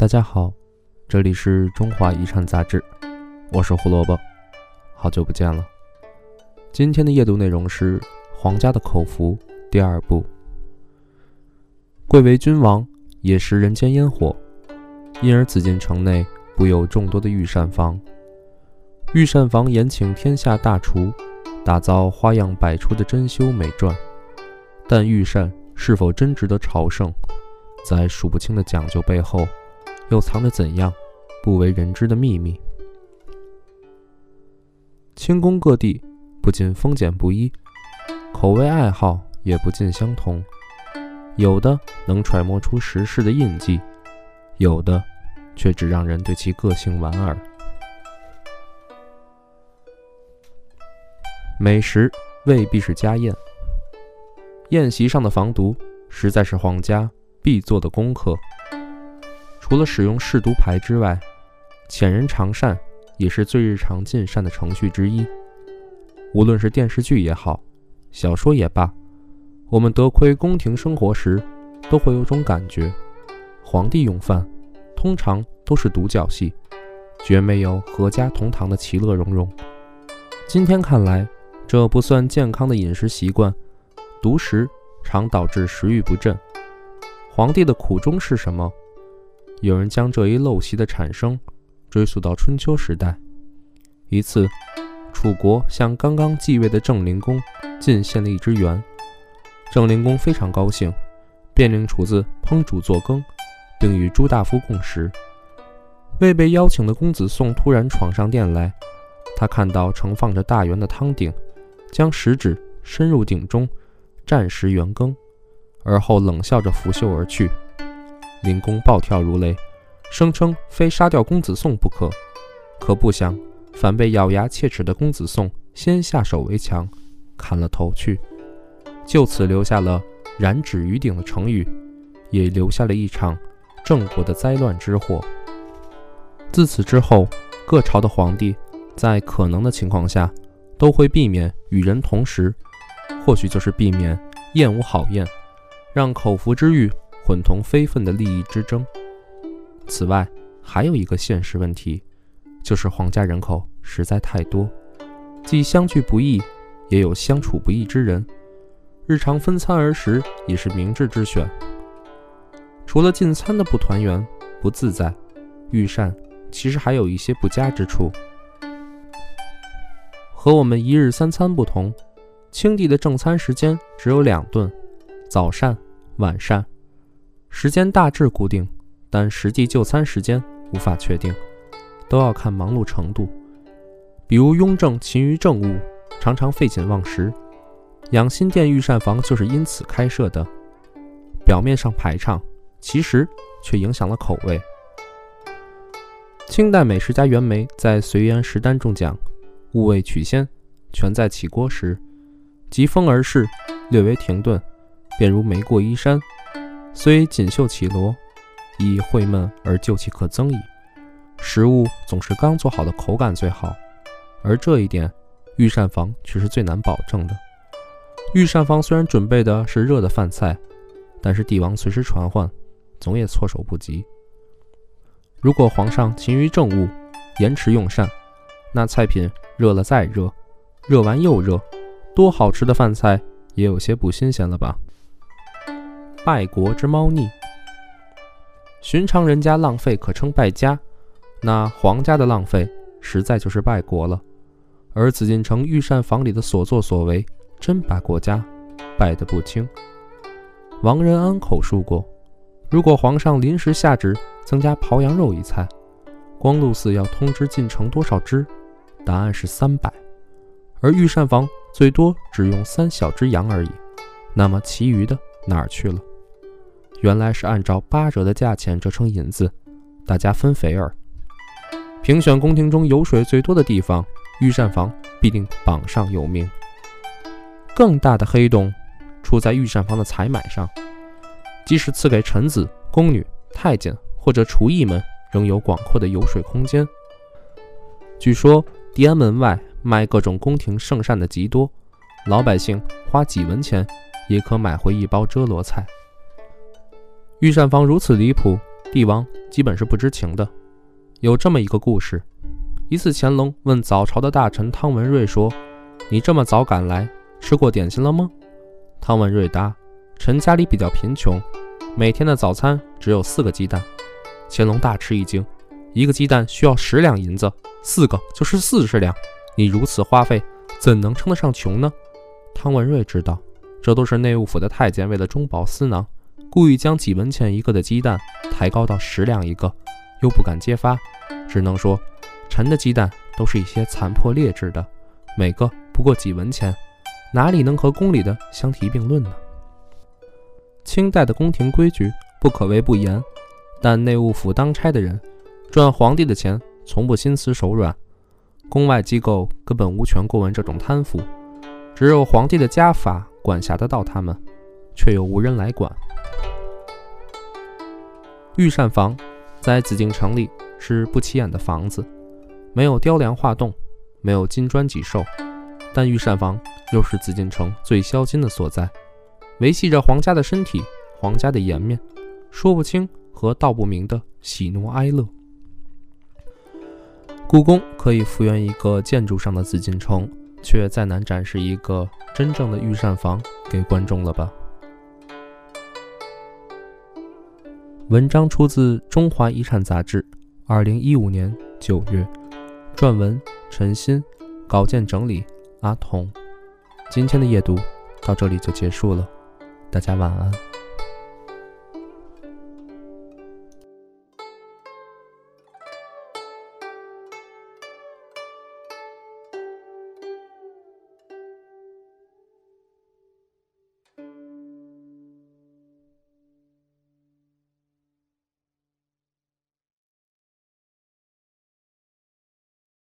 大家好，这里是中华遗产杂志，我是胡萝卜，好久不见了。今天的夜读内容是《皇家的口福》第二部。贵为君王，也食人间烟火，因而紫禁城内布有众多的御膳房。御膳房延请天下大厨，打造花样百出的珍馐美馔。但御膳是否真值得朝圣，在数不清的讲究背后。又藏着怎样不为人知的秘密？清宫各地不仅风俭不一，口味爱好也不尽相同。有的能揣摩出时事的印记，有的却只让人对其个性莞尔。美食未必是家宴，宴席上的防毒实在是皇家必做的功课。除了使用试毒牌之外，遣人尝膳也是最日常进膳的程序之一。无论是电视剧也好，小说也罢，我们得窥宫廷生活时，都会有种感觉：皇帝用饭通常都是独角戏，绝没有阖家同堂的其乐融融。今天看来，这不算健康的饮食习惯，独食常导致食欲不振。皇帝的苦衷是什么？有人将这一陋习的产生追溯到春秋时代。一次，楚国向刚刚继位的郑灵公进献了一只圆，郑灵公非常高兴，便令厨子烹煮做羹，并与朱大夫共食。未被邀请的公子宋突然闯上殿来，他看到盛放着大圆的汤鼎，将食指伸入鼎中蘸食圆羹，而后冷笑着拂袖而去。灵公暴跳如雷，声称非杀掉公子宋不可。可不想，反被咬牙切齿的公子宋先下手为强，砍了头去。就此留下了“燃指于鼎”的成语，也留下了一场郑国的灾乱之祸。自此之后，各朝的皇帝在可能的情况下，都会避免与人同食，或许就是避免厌恶好宴，让口福之欲。混同非分的利益之争。此外，还有一个现实问题，就是皇家人口实在太多，既相聚不易，也有相处不易之人，日常分餐而食也是明智之选。除了进餐的不团圆、不自在，御膳其实还有一些不佳之处。和我们一日三餐不同，清帝的正餐时间只有两顿：早膳、晚膳。时间大致固定，但实际就餐时间无法确定，都要看忙碌程度。比如雍正勤于政务，常常废寝忘食，养心殿御膳房就是因此开设的。表面上排场，其实却影响了口味。清代美食家袁枚在《随园食单》中讲：“物味取鲜，全在起锅时。疾风而逝，略微停顿，便如梅过衣衫。”虽锦绣绮罗，亦晦闷而旧气可增矣。食物总是刚做好的口感最好，而这一点，御膳房却是最难保证的。御膳房虽然准备的是热的饭菜，但是帝王随时传唤，总也措手不及。如果皇上勤于政务，延迟用膳，那菜品热了再热，热完又热，多好吃的饭菜也有些不新鲜了吧？败国之猫腻，寻常人家浪费可称败家，那皇家的浪费实在就是败国了。而紫禁城御膳房里的所作所为，真把国家败得不轻。王仁安口述过，如果皇上临时下旨增加刨羊肉一菜，光禄寺要通知进城多少只？答案是三百，而御膳房最多只用三小只羊而已。那么其余的哪儿去了？原来是按照八折的价钱折成银子，大家分肥儿。评选宫廷中油水最多的地方，御膳房必定榜上有名。更大的黑洞出在御膳房的采买上，即使赐给臣子、宫女、太监或者厨艺们，仍有广阔的油水空间。据说地安门外卖各种宫廷圣膳的极多，老百姓花几文钱也可买回一包遮罗菜。御膳房如此离谱，帝王基本是不知情的。有这么一个故事：一次，乾隆问早朝的大臣汤文瑞说：“你这么早赶来，吃过点心了吗？”汤文瑞答：“臣家里比较贫穷，每天的早餐只有四个鸡蛋。”乾隆大吃一惊：“一个鸡蛋需要十两银子，四个就是四十两。你如此花费，怎能称得上穷呢？”汤文瑞知道，这都是内务府的太监为了中饱私囊，故意将几文钱一个的鸡蛋抬高到十两一个。又不敢揭发，只能说，臣的鸡蛋都是一些残破劣质的，每个不过几文钱，哪里能和宫里的相提并论呢？清代的宫廷规矩不可谓不严，但内务府当差的人赚皇帝的钱，从不心慈手软，宫外机构根本无权过问这种贪腐，只有皇帝的家法管辖得到他们，却又无人来管。御膳房。在紫禁城里是不起眼的房子，没有雕梁画栋，没有金砖几兽，但御膳房又是紫禁城最销金的所在，维系着皇家的身体、皇家的颜面，说不清和道不明的喜怒哀乐。故宫可以复原一个建筑上的紫禁城，却再难展示一个真正的御膳房给观众了吧？文章出自《中华遗产》杂志，二零一五年九月，撰文陈鑫，稿件整理阿童。今天的夜读到这里就结束了，大家晚安。